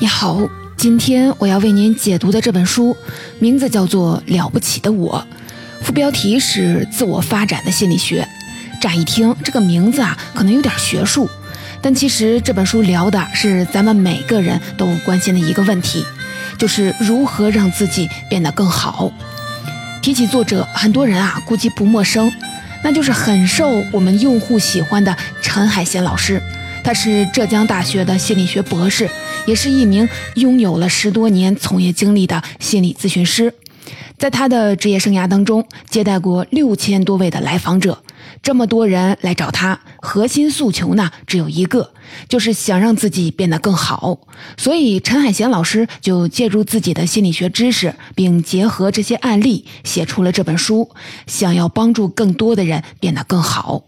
你好，今天我要为您解读的这本书名字叫做《了不起的我》，副标题是“自我发展的心理学”。乍一听这个名字啊，可能有点学术，但其实这本书聊的是咱们每个人都关心的一个问题，就是如何让自己变得更好。提起作者，很多人啊估计不陌生，那就是很受我们用户喜欢的陈海贤老师。他是浙江大学的心理学博士，也是一名拥有了十多年从业经历的心理咨询师。在他的职业生涯当中，接待过六千多位的来访者。这么多人来找他，核心诉求呢只有一个，就是想让自己变得更好。所以陈海贤老师就借助自己的心理学知识，并结合这些案例，写出了这本书，想要帮助更多的人变得更好。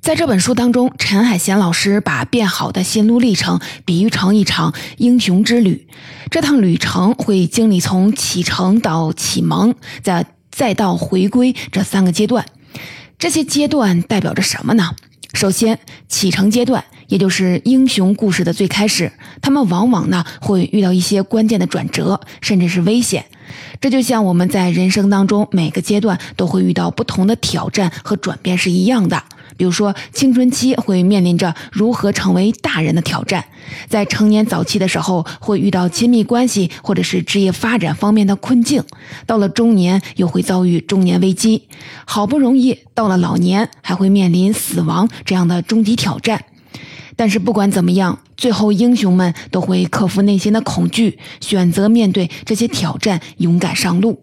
在这本书当中，陈海贤老师把变好的心路历程比喻成一场英雄之旅。这趟旅程会经历从启程到启蒙，再再到回归这三个阶段。这些阶段代表着什么呢？首先，启程阶段，也就是英雄故事的最开始，他们往往呢会遇到一些关键的转折，甚至是危险。这就像我们在人生当中每个阶段都会遇到不同的挑战和转变是一样的。比如说，青春期会面临着如何成为大人的挑战，在成年早期的时候会遇到亲密关系或者是职业发展方面的困境，到了中年又会遭遇中年危机，好不容易到了老年还会面临死亡这样的终极挑战。但是不管怎么样，最后英雄们都会克服内心的恐惧，选择面对这些挑战，勇敢上路。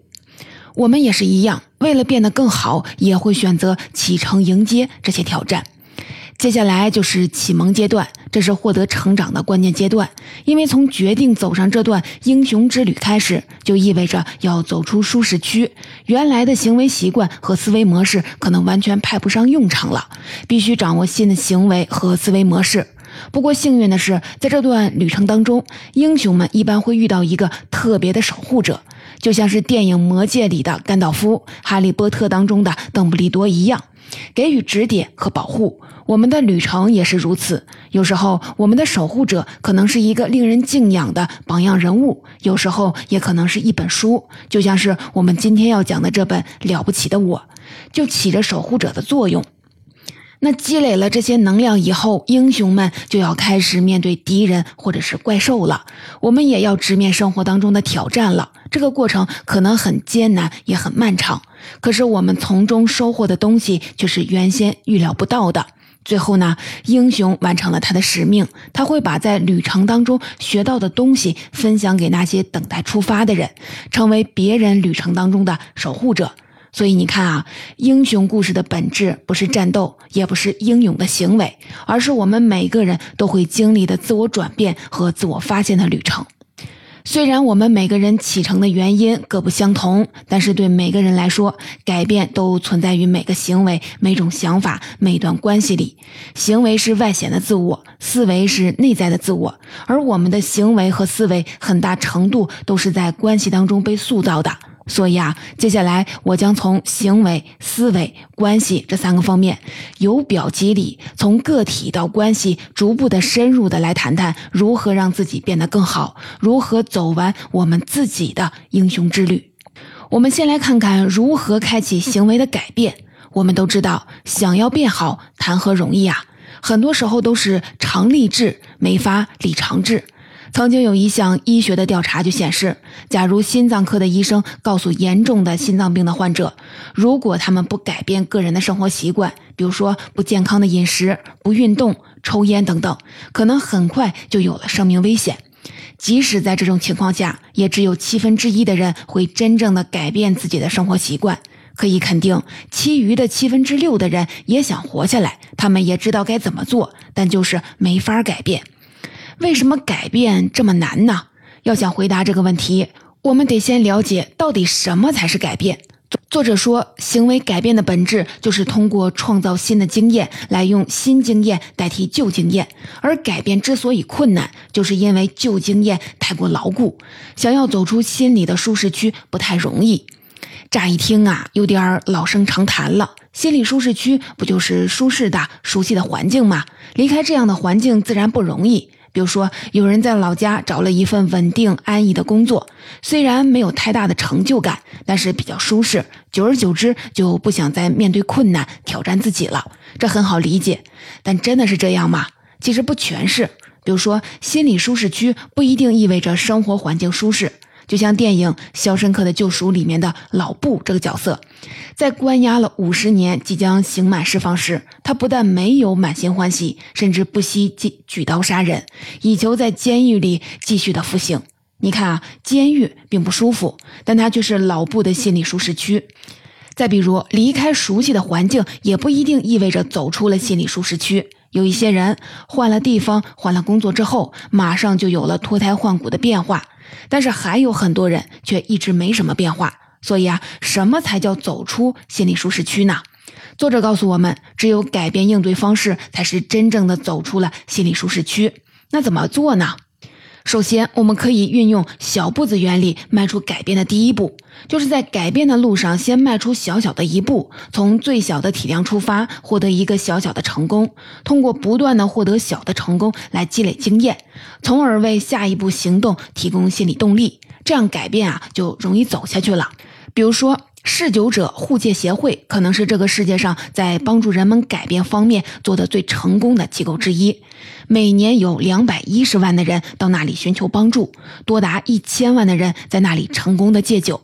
我们也是一样，为了变得更好，也会选择启程迎接这些挑战。接下来就是启蒙阶段，这是获得成长的关键阶段。因为从决定走上这段英雄之旅开始，就意味着要走出舒适区，原来的行为习惯和思维模式可能完全派不上用场了，必须掌握新的行为和思维模式。不过幸运的是，在这段旅程当中，英雄们一般会遇到一个特别的守护者。就像是电影《魔戒》里的甘道夫，《哈利波特》当中的邓布利多一样，给予指点和保护。我们的旅程也是如此。有时候，我们的守护者可能是一个令人敬仰的榜样人物；有时候，也可能是一本书。就像是我们今天要讲的这本《了不起的我》，就起着守护者的作用。那积累了这些能量以后，英雄们就要开始面对敌人或者是怪兽了。我们也要直面生活当中的挑战了。这个过程可能很艰难，也很漫长。可是我们从中收获的东西却是原先预料不到的。最后呢，英雄完成了他的使命，他会把在旅程当中学到的东西分享给那些等待出发的人，成为别人旅程当中的守护者。所以你看啊，英雄故事的本质不是战斗，也不是英勇的行为，而是我们每个人都会经历的自我转变和自我发现的旅程。虽然我们每个人启程的原因各不相同，但是对每个人来说，改变都存在于每个行为、每种想法、每段关系里。行为是外显的自我，思维是内在的自我，而我们的行为和思维很大程度都是在关系当中被塑造的。所以啊，接下来我将从行为、思维、关系这三个方面，由表及里，从个体到关系，逐步的深入的来谈谈如何让自己变得更好，如何走完我们自己的英雄之旅。我们先来看看如何开启行为的改变。我们都知道，想要变好，谈何容易啊！很多时候都是常立志，没法立长志。曾经有一项医学的调查就显示，假如心脏科的医生告诉严重的心脏病的患者，如果他们不改变个人的生活习惯，比如说不健康的饮食、不运动、抽烟等等，可能很快就有了生命危险。即使在这种情况下，也只有七分之一的人会真正的改变自己的生活习惯。可以肯定，其余的七分之六的人也想活下来，他们也知道该怎么做，但就是没法改变。为什么改变这么难呢？要想回答这个问题，我们得先了解到底什么才是改变。作者说，行为改变的本质就是通过创造新的经验，来用新经验代替旧经验。而改变之所以困难，就是因为旧经验太过牢固，想要走出心理的舒适区不太容易。乍一听啊，有点老生常谈了。心理舒适区不就是舒适的、熟悉的环境吗？离开这样的环境自然不容易。比如说，有人在老家找了一份稳定安逸的工作，虽然没有太大的成就感，但是比较舒适。久而久之，就不想再面对困难、挑战自己了。这很好理解，但真的是这样吗？其实不全是。比如说，心理舒适区不一定意味着生活环境舒适。就像电影《肖申克的救赎》里面的老布这个角色，在关押了五十年、即将刑满释放时，他不但没有满心欢喜，甚至不惜举举刀杀人，以求在监狱里继续的服刑。你看啊，监狱并不舒服，但它却是老布的心理舒适区。再比如，离开熟悉的环境，也不一定意味着走出了心理舒适区。有一些人换了地方、换了工作之后，马上就有了脱胎换骨的变化。但是还有很多人却一直没什么变化，所以啊，什么才叫走出心理舒适区呢？作者告诉我们，只有改变应对方式，才是真正的走出了心理舒适区。那怎么做呢？首先，我们可以运用小步子原理，迈出改变的第一步，就是在改变的路上先迈出小小的一步，从最小的体量出发，获得一个小小的成功，通过不断的获得小的成功来积累经验，从而为下一步行动提供心理动力，这样改变啊就容易走下去了。比如说。嗜酒者互戒协会可能是这个世界上在帮助人们改变方面做的最成功的机构之一，每年有两百一十万的人到那里寻求帮助，多达一千万的人在那里成功的戒酒。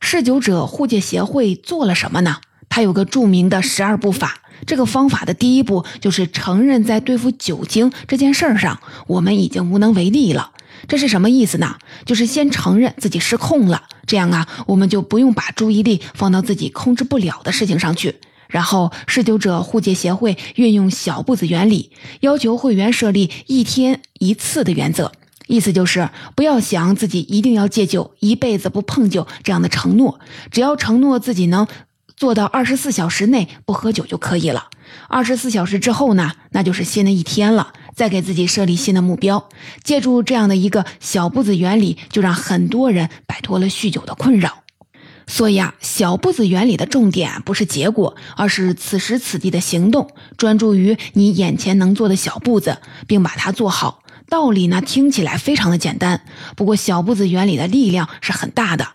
嗜酒者互戒协会做了什么呢？它有个著名的十二步法，这个方法的第一步就是承认在对付酒精这件事儿上，我们已经无能为力了。这是什么意思呢？就是先承认自己失控了，这样啊，我们就不用把注意力放到自己控制不了的事情上去。然后，嗜酒者互戒协会运用小步子原理，要求会员设立一天一次的原则，意思就是不要想自己一定要戒酒，一辈子不碰酒这样的承诺，只要承诺自己能做到二十四小时内不喝酒就可以了。二十四小时之后呢，那就是新的一天了。再给自己设立新的目标，借助这样的一个小步子原理，就让很多人摆脱了酗酒的困扰。所以啊，小步子原理的重点不是结果，而是此时此地的行动，专注于你眼前能做的小步子，并把它做好。道理呢，听起来非常的简单，不过小步子原理的力量是很大的。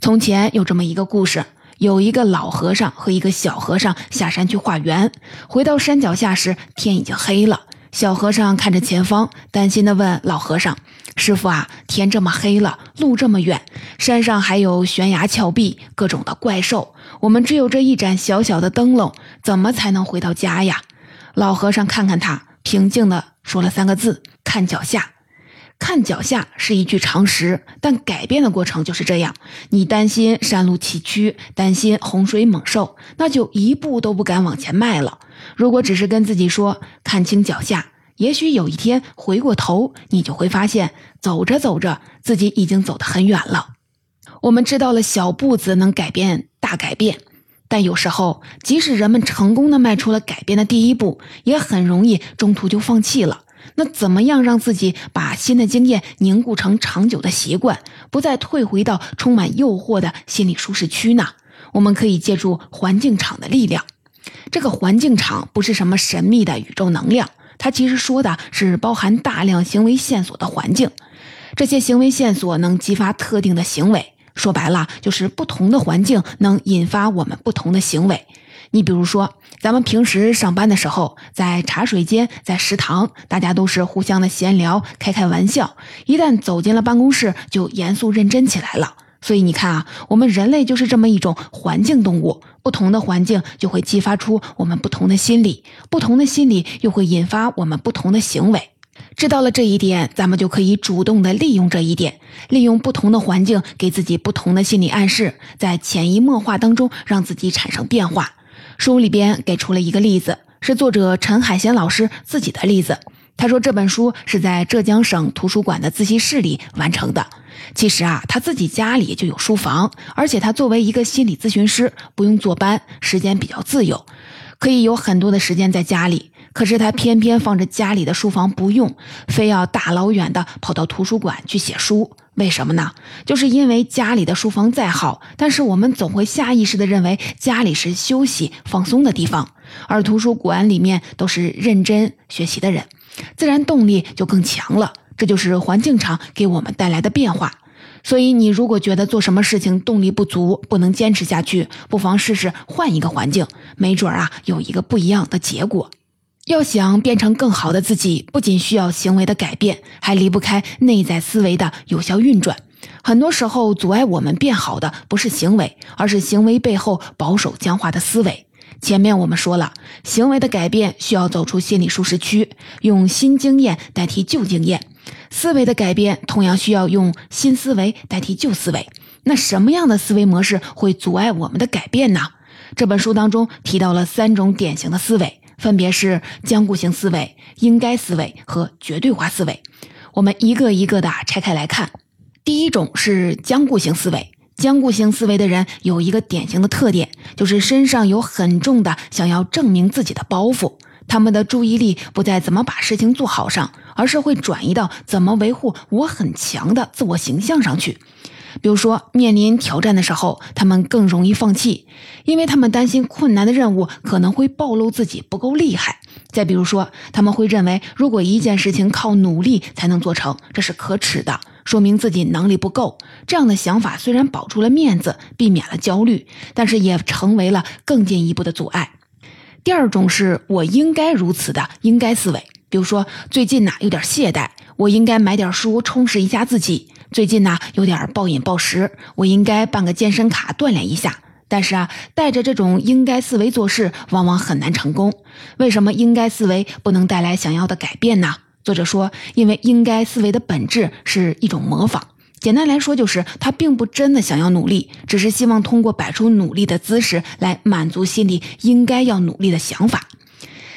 从前有这么一个故事，有一个老和尚和一个小和尚下山去化缘，回到山脚下时，天已经黑了。小和尚看着前方，担心的问老和尚：“师傅啊，天这么黑了，路这么远，山上还有悬崖峭壁，各种的怪兽，我们只有这一盏小小的灯笼，怎么才能回到家呀？”老和尚看看他，平静的说了三个字：“看脚下。”看脚下是一句常识，但改变的过程就是这样。你担心山路崎岖，担心洪水猛兽，那就一步都不敢往前迈了。如果只是跟自己说看清脚下，也许有一天回过头，你就会发现，走着走着，自己已经走得很远了。我们知道了小步子能改变大改变，但有时候，即使人们成功的迈出了改变的第一步，也很容易中途就放弃了。那怎么样让自己把新的经验凝固成长久的习惯，不再退回到充满诱惑的心理舒适区呢？我们可以借助环境场的力量。这个环境场不是什么神秘的宇宙能量，它其实说的是包含大量行为线索的环境。这些行为线索能激发特定的行为，说白了就是不同的环境能引发我们不同的行为。你比如说，咱们平时上班的时候，在茶水间、在食堂，大家都是互相的闲聊、开开玩笑；一旦走进了办公室，就严肃认真起来了。所以你看啊，我们人类就是这么一种环境动物，不同的环境就会激发出我们不同的心理，不同的心理又会引发我们不同的行为。知道了这一点，咱们就可以主动的利用这一点，利用不同的环境，给自己不同的心理暗示，在潜移默化当中让自己产生变化。书里边给出了一个例子，是作者陈海贤老师自己的例子。他说这本书是在浙江省图书馆的自习室里完成的。其实啊，他自己家里就有书房，而且他作为一个心理咨询师，不用坐班，时间比较自由，可以有很多的时间在家里。可是他偏偏放着家里的书房不用，非要大老远的跑到图书馆去写书。为什么呢？就是因为家里的书房再好，但是我们总会下意识的认为家里是休息放松的地方，而图书馆里面都是认真学习的人。自然动力就更强了。这就是环境场给我们带来的变化。所以，你如果觉得做什么事情动力不足，不能坚持下去，不妨试试换一个环境，没准啊有一个不一样的结果。要想变成更好的自己，不仅需要行为的改变，还离不开内在思维的有效运转。很多时候，阻碍我们变好的不是行为，而是行为背后保守僵化的思维。前面我们说了，行为的改变需要走出心理舒适区，用新经验代替旧经验；思维的改变同样需要用新思维代替旧思维。那什么样的思维模式会阻碍我们的改变呢？这本书当中提到了三种典型的思维。分别是僵固性思维、应该思维和绝对化思维。我们一个一个的拆开来看。第一种是僵固性思维。僵固性思维的人有一个典型的特点，就是身上有很重的想要证明自己的包袱。他们的注意力不在怎么把事情做好上，而是会转移到怎么维护我很强的自我形象上去。比如说，面临挑战的时候，他们更容易放弃，因为他们担心困难的任务可能会暴露自己不够厉害。再比如说，他们会认为，如果一件事情靠努力才能做成，这是可耻的，说明自己能力不够。这样的想法虽然保住了面子，避免了焦虑，但是也成为了更进一步的阻碍。第二种是我应该如此的应该思维，比如说最近呐有点懈怠，我应该买点书充实一下自己。最近呢，有点暴饮暴食，我应该办个健身卡锻炼一下。但是啊，带着这种应该思维做事，往往很难成功。为什么应该思维不能带来想要的改变呢？作者说，因为应该思维的本质是一种模仿。简单来说，就是他并不真的想要努力，只是希望通过摆出努力的姿势来满足心里应该要努力的想法。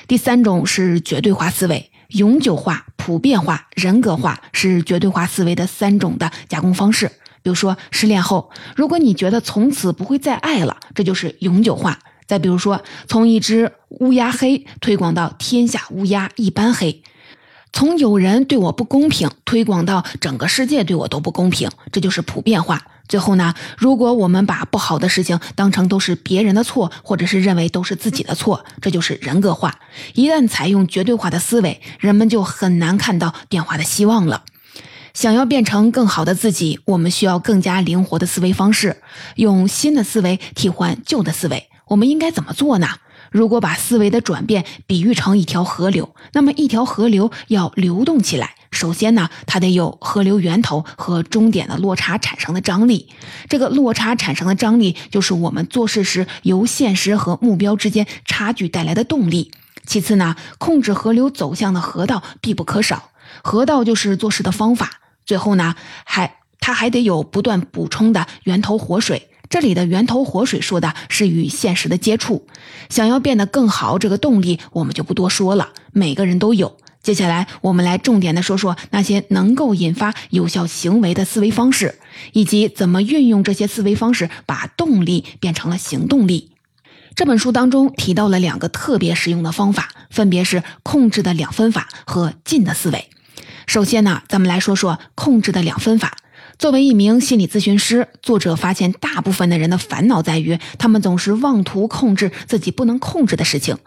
第三种是绝对化思维。永久化、普遍化、人格化是绝对化思维的三种的加工方式。比如说，失恋后，如果你觉得从此不会再爱了，这就是永久化。再比如说，从一只乌鸦黑推广到天下乌鸦一般黑。从有人对我不公平推广到整个世界对我都不公平，这就是普遍化。最后呢，如果我们把不好的事情当成都是别人的错，或者是认为都是自己的错，这就是人格化。一旦采用绝对化的思维，人们就很难看到变化的希望了。想要变成更好的自己，我们需要更加灵活的思维方式，用新的思维替换旧的思维。我们应该怎么做呢？如果把思维的转变比喻成一条河流，那么一条河流要流动起来，首先呢，它得有河流源头和终点的落差产生的张力。这个落差产生的张力，就是我们做事时由现实和目标之间差距带来的动力。其次呢，控制河流走向的河道必不可少，河道就是做事的方法。最后呢，还它还得有不断补充的源头活水。这里的源头活水说的是与现实的接触。想要变得更好，这个动力我们就不多说了，每个人都有。接下来我们来重点的说说那些能够引发有效行为的思维方式，以及怎么运用这些思维方式把动力变成了行动力。这本书当中提到了两个特别实用的方法，分别是控制的两分法和进的思维。首先呢，咱们来说说控制的两分法。作为一名心理咨询师，作者发现大部分的人的烦恼在于，他们总是妄图控制自己不能控制的事情。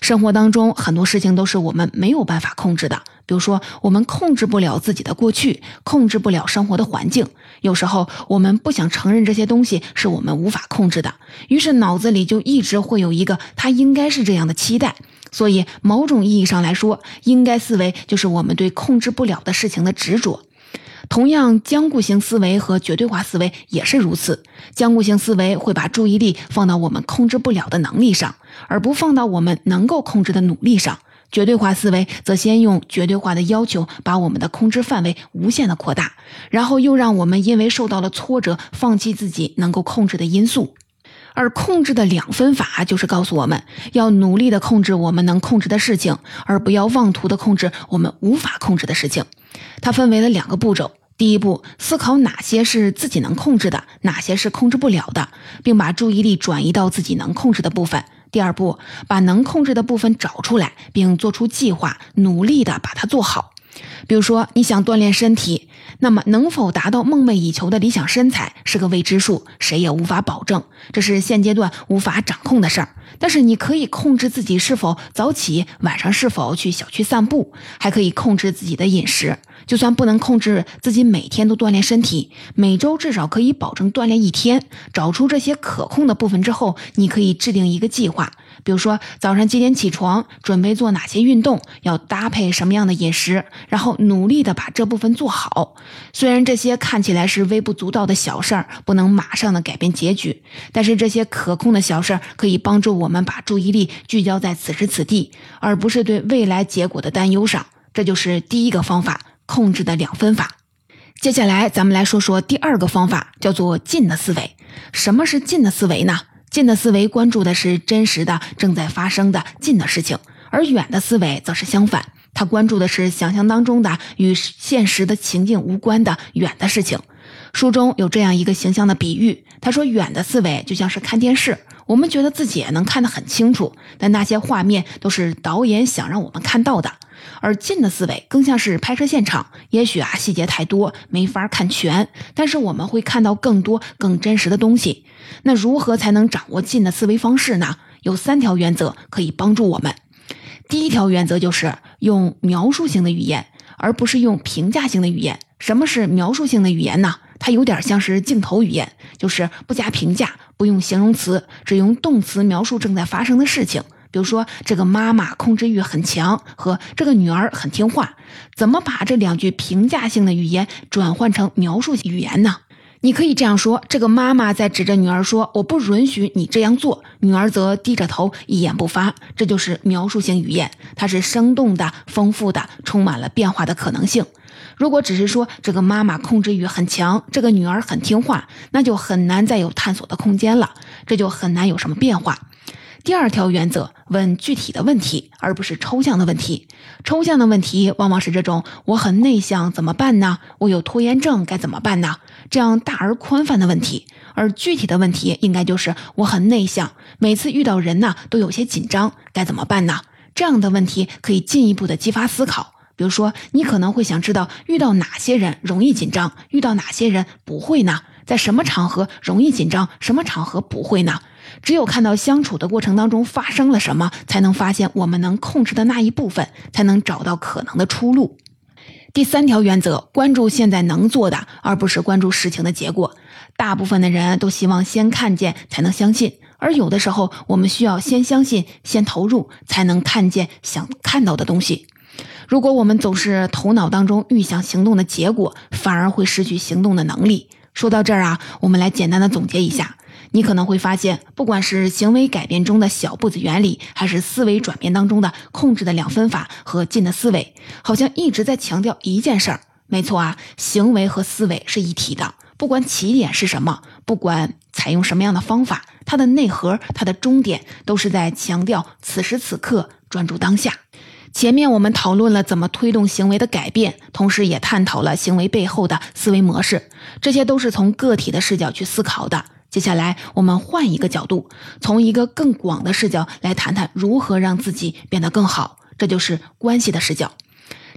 生活当中很多事情都是我们没有办法控制的，比如说我们控制不了自己的过去，控制不了生活的环境。有时候我们不想承认这些东西是我们无法控制的，于是脑子里就一直会有一个他应该是这样的期待。所以，某种意义上来说，应该思维就是我们对控制不了的事情的执着。同样，僵固性思维和绝对化思维也是如此。僵固性思维会把注意力放到我们控制不了的能力上，而不放到我们能够控制的努力上。绝对化思维则先用绝对化的要求把我们的控制范围无限的扩大，然后又让我们因为受到了挫折，放弃自己能够控制的因素。而控制的两分法就是告诉我们要努力的控制我们能控制的事情，而不要妄图的控制我们无法控制的事情。它分为了两个步骤。第一步，思考哪些是自己能控制的，哪些是控制不了的，并把注意力转移到自己能控制的部分。第二步，把能控制的部分找出来，并做出计划，努力的把它做好。比如说，你想锻炼身体，那么能否达到梦寐以求的理想身材是个未知数，谁也无法保证，这是现阶段无法掌控的事儿。但是你可以控制自己是否早起，晚上是否去小区散步，还可以控制自己的饮食。就算不能控制自己每天都锻炼身体，每周至少可以保证锻炼一天。找出这些可控的部分之后，你可以制定一个计划。比如说早上几点起床，准备做哪些运动，要搭配什么样的饮食，然后努力的把这部分做好。虽然这些看起来是微不足道的小事儿，不能马上的改变结局，但是这些可控的小事儿可以帮助我们把注意力聚焦在此时此地，而不是对未来结果的担忧上。这就是第一个方法，控制的两分法。接下来咱们来说说第二个方法，叫做近的思维。什么是近的思维呢？近的思维关注的是真实的、正在发生的近的事情，而远的思维则是相反，他关注的是想象当中的与现实的情境无关的远的事情。书中有这样一个形象的比喻，他说：远的思维就像是看电视，我们觉得自己也能看得很清楚，但那些画面都是导演想让我们看到的；而近的思维更像是拍摄现场，也许啊细节太多没法看全，但是我们会看到更多更真实的东西。那如何才能掌握近的思维方式呢？有三条原则可以帮助我们。第一条原则就是用描述性的语言，而不是用评价性的语言。什么是描述性的语言呢？它有点像是镜头语言，就是不加评价，不用形容词，只用动词描述正在发生的事情。比如说，这个妈妈控制欲很强和这个女儿很听话。怎么把这两句评价性的语言转换成描述性语言呢？你可以这样说：这个妈妈在指着女儿说：“我不允许你这样做。”女儿则低着头，一言不发。这就是描述性语言，它是生动的、丰富的，充满了变化的可能性。如果只是说这个妈妈控制欲很强，这个女儿很听话，那就很难再有探索的空间了，这就很难有什么变化。第二条原则：问具体的问题，而不是抽象的问题。抽象的问题往往是这种：“我很内向，怎么办呢？我有拖延症，该怎么办呢？”这样大而宽泛的问题。而具体的问题应该就是：“我很内向，每次遇到人呢都有些紧张，该怎么办呢？”这样的问题可以进一步的激发思考。比如说，你可能会想知道遇到哪些人容易紧张，遇到哪些人不会呢？在什么场合容易紧张，什么场合不会呢？只有看到相处的过程当中发生了什么，才能发现我们能控制的那一部分，才能找到可能的出路。第三条原则：关注现在能做的，而不是关注事情的结果。大部分的人都希望先看见才能相信，而有的时候我们需要先相信、先投入，才能看见想看到的东西。如果我们总是头脑当中预想行动的结果，反而会失去行动的能力。说到这儿啊，我们来简单的总结一下。你可能会发现，不管是行为改变中的小步子原理，还是思维转变当中的控制的两分法和近的思维，好像一直在强调一件事儿。没错啊，行为和思维是一体的。不管起点是什么，不管采用什么样的方法，它的内核、它的终点，都是在强调此时此刻专注当下。前面我们讨论了怎么推动行为的改变，同时也探讨了行为背后的思维模式，这些都是从个体的视角去思考的。接下来，我们换一个角度，从一个更广的视角来谈谈如何让自己变得更好，这就是关系的视角。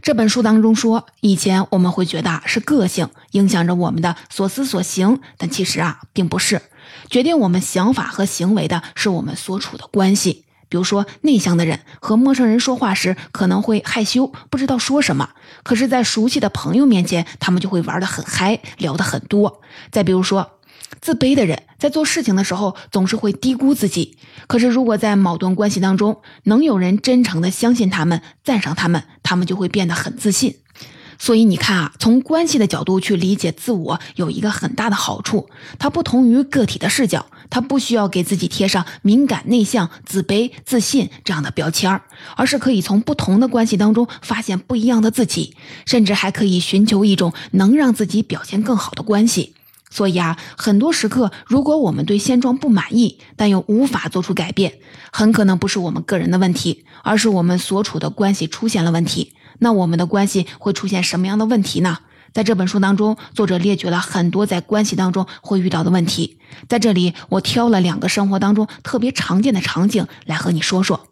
这本书当中说，以前我们会觉得是个性影响着我们的所思所行，但其实啊，并不是。决定我们想法和行为的是我们所处的关系。比如说，内向的人和陌生人说话时可能会害羞，不知道说什么；可是，在熟悉的朋友面前，他们就会玩得很嗨，聊得很多。再比如说，自卑的人在做事情的时候总是会低估自己，可是如果在矛盾关系当中能有人真诚的相信他们、赞赏他们，他们就会变得很自信。所以你看啊，从关系的角度去理解自我有一个很大的好处，它不同于个体的视角，他不需要给自己贴上敏感、内向、自卑、自信这样的标签儿，而是可以从不同的关系当中发现不一样的自己，甚至还可以寻求一种能让自己表现更好的关系。所以啊，很多时刻，如果我们对现状不满意，但又无法做出改变，很可能不是我们个人的问题，而是我们所处的关系出现了问题。那我们的关系会出现什么样的问题呢？在这本书当中，作者列举了很多在关系当中会遇到的问题。在这里，我挑了两个生活当中特别常见的场景来和你说说。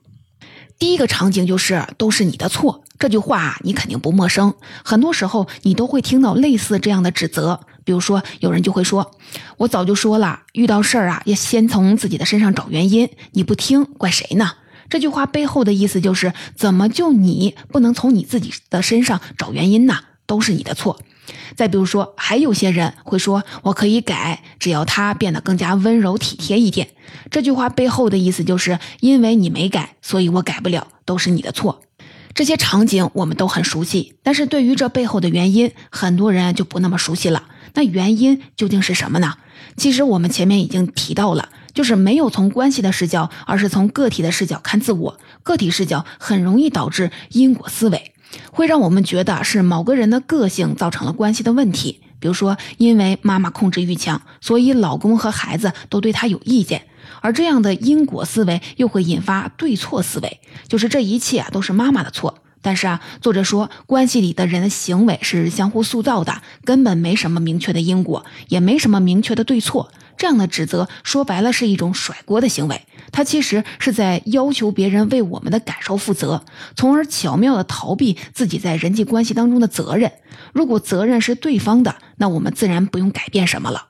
第一个场景就是都是你的错。这句话你肯定不陌生，很多时候你都会听到类似这样的指责。比如说，有人就会说：“我早就说了，遇到事儿啊，要先从自己的身上找原因。你不听，怪谁呢？”这句话背后的意思就是：怎么就你不能从你自己的身上找原因呢？都是你的错。再比如说，还有些人会说：“我可以改，只要他变得更加温柔体贴一点。”这句话背后的意思就是：因为你没改，所以我改不了，都是你的错。这些场景我们都很熟悉，但是对于这背后的原因，很多人就不那么熟悉了。那原因究竟是什么呢？其实我们前面已经提到了，就是没有从关系的视角，而是从个体的视角看自我。个体视角很容易导致因果思维，会让我们觉得是某个人的个性造成了关系的问题。比如说，因为妈妈控制欲强，所以老公和孩子都对她有意见。而这样的因果思维又会引发对错思维，就是这一切啊都是妈妈的错。但是啊，作者说关系里的人的行为是相互塑造的，根本没什么明确的因果，也没什么明确的对错。这样的指责说白了是一种甩锅的行为，他其实是在要求别人为我们的感受负责，从而巧妙的逃避自己在人际关系当中的责任。如果责任是对方的，那我们自然不用改变什么了。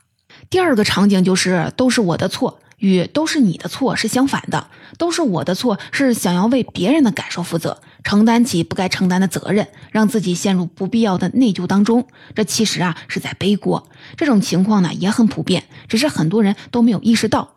第二个场景就是都是我的错。与都是你的错是相反的，都是我的错是想要为别人的感受负责，承担起不该承担的责任，让自己陷入不必要的内疚当中。这其实啊是在背锅。这种情况呢也很普遍，只是很多人都没有意识到。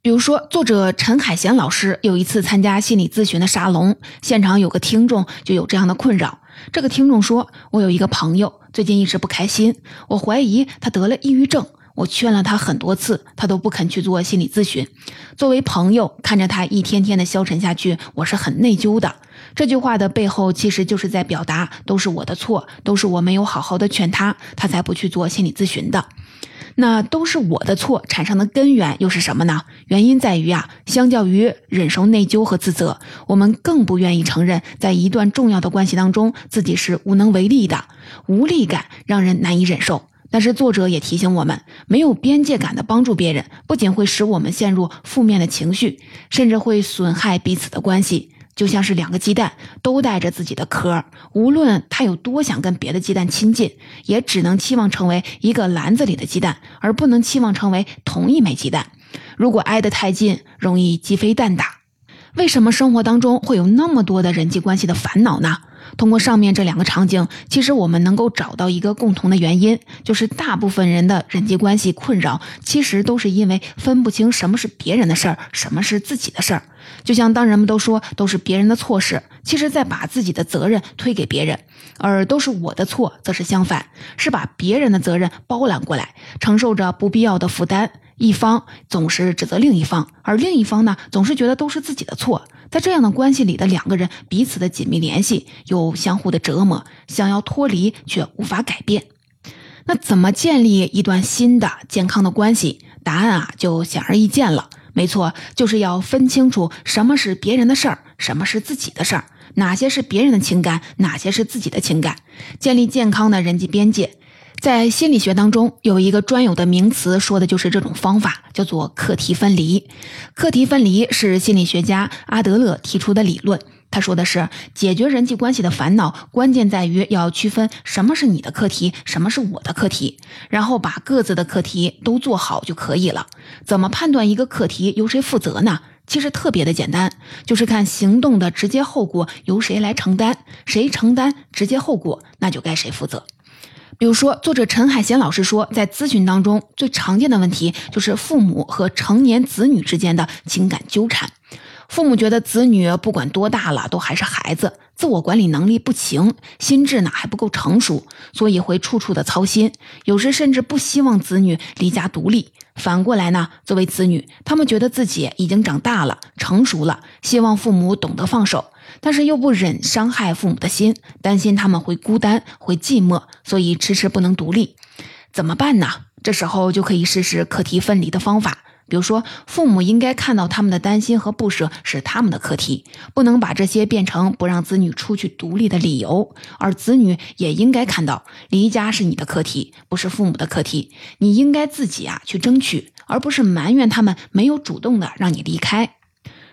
比如说，作者陈海贤老师有一次参加心理咨询的沙龙，现场有个听众就有这样的困扰。这个听众说：“我有一个朋友最近一直不开心，我怀疑他得了抑郁症。”我劝了他很多次，他都不肯去做心理咨询。作为朋友，看着他一天天的消沉下去，我是很内疚的。这句话的背后，其实就是在表达都是我的错，都是我没有好好的劝他，他才不去做心理咨询的。那都是我的错产生的根源又是什么呢？原因在于啊，相较于忍受内疚和自责，我们更不愿意承认，在一段重要的关系当中，自己是无能为力的。无力感让人难以忍受。但是作者也提醒我们，没有边界感的帮助别人，不仅会使我们陷入负面的情绪，甚至会损害彼此的关系。就像是两个鸡蛋都带着自己的壳，无论他有多想跟别的鸡蛋亲近，也只能期望成为一个篮子里的鸡蛋，而不能期望成为同一枚鸡蛋。如果挨得太近，容易鸡飞蛋打。为什么生活当中会有那么多的人际关系的烦恼呢？通过上面这两个场景，其实我们能够找到一个共同的原因，就是大部分人的人际关系困扰，其实都是因为分不清什么是别人的事儿，什么是自己的事儿。就像当人们都说都是别人的错时，其实在把自己的责任推给别人；而都是我的错，则是相反，是把别人的责任包揽过来，承受着不必要的负担。一方总是指责另一方，而另一方呢，总是觉得都是自己的错。在这样的关系里的两个人，彼此的紧密联系又相互的折磨，想要脱离却无法改变。那怎么建立一段新的健康的关系？答案啊，就显而易见了。没错，就是要分清楚什么是别人的事儿，什么是自己的事儿，哪些是别人的情感，哪些是自己的情感，建立健康的人际边界。在心理学当中，有一个专有的名词，说的就是这种方法，叫做课题分离。课题分离是心理学家阿德勒提出的理论。他说的是，解决人际关系的烦恼，关键在于要区分什么是你的课题，什么是我的课题，然后把各自的课题都做好就可以了。怎么判断一个课题由谁负责呢？其实特别的简单，就是看行动的直接后果由谁来承担，谁承担直接后果，那就该谁负责。比如说，作者陈海贤老师说，在咨询当中最常见的问题就是父母和成年子女之间的情感纠缠。父母觉得子女不管多大了都还是孩子，自我管理能力不行，心智呢还不够成熟，所以会处处的操心，有时甚至不希望子女离家独立。反过来呢，作为子女，他们觉得自己已经长大了、成熟了，希望父母懂得放手。但是又不忍伤害父母的心，担心他们会孤单、会寂寞，所以迟迟不能独立。怎么办呢？这时候就可以试试课题分离的方法。比如说，父母应该看到他们的担心和不舍是他们的课题，不能把这些变成不让子女出去独立的理由；而子女也应该看到，离家是你的课题，不是父母的课题。你应该自己啊去争取，而不是埋怨他们没有主动的让你离开。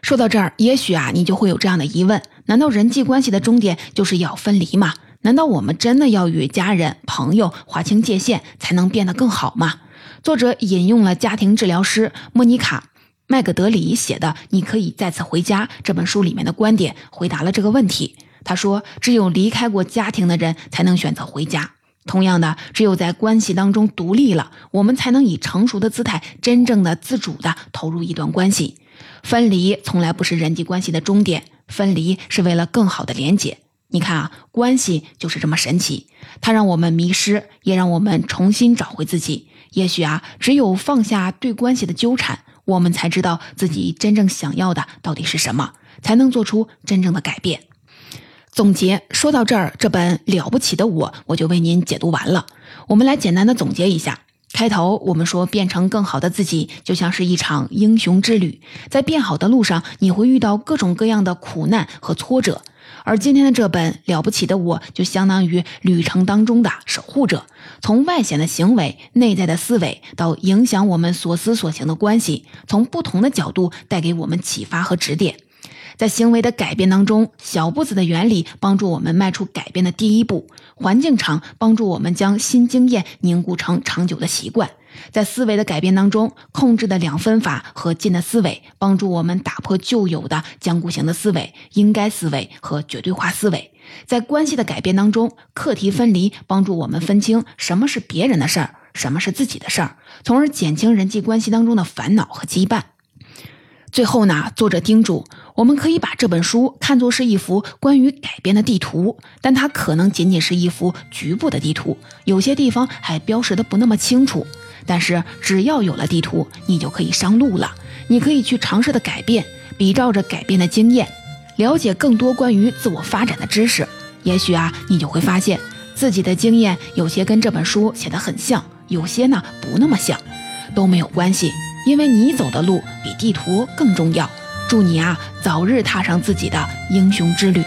说到这儿，也许啊，你就会有这样的疑问：难道人际关系的终点就是要分离吗？难道我们真的要与家人、朋友划清界限，才能变得更好吗？作者引用了家庭治疗师莫妮卡·麦格德里写的《你可以再次回家》这本书里面的观点，回答了这个问题。他说：“只有离开过家庭的人，才能选择回家。同样的，只有在关系当中独立了，我们才能以成熟的姿态，真正的自主的投入一段关系。分离从来不是人际关系的终点，分离是为了更好的连接。你看啊，关系就是这么神奇，它让我们迷失，也让我们重新找回自己。也许啊，只有放下对关系的纠缠，我们才知道自己真正想要的到底是什么，才能做出真正的改变。”总结说到这儿，这本了不起的我，我就为您解读完了。我们来简单的总结一下：开头我们说，变成更好的自己，就像是一场英雄之旅，在变好的路上，你会遇到各种各样的苦难和挫折。而今天的这本了不起的我，就相当于旅程当中的守护者，从外显的行为、内在的思维，到影响我们所思所行的关系，从不同的角度带给我们启发和指点。在行为的改变当中，小步子的原理帮助我们迈出改变的第一步；环境场帮助我们将新经验凝固成长久的习惯。在思维的改变当中，控制的两分法和进的思维帮助我们打破旧有的僵固型的思维、应该思维和绝对化思维。在关系的改变当中，课题分离帮助我们分清什么是别人的事儿，什么是自己的事儿，从而减轻人际关系当中的烦恼和羁绊。最后呢，作者叮嘱我们可以把这本书看作是一幅关于改变的地图，但它可能仅仅是一幅局部的地图，有些地方还标识的不那么清楚。但是只要有了地图，你就可以上路了。你可以去尝试的改变，比照着改变的经验，了解更多关于自我发展的知识。也许啊，你就会发现自己的经验有些跟这本书写的很像，有些呢不那么像，都没有关系。因为你走的路比地图更重要，祝你啊早日踏上自己的英雄之旅。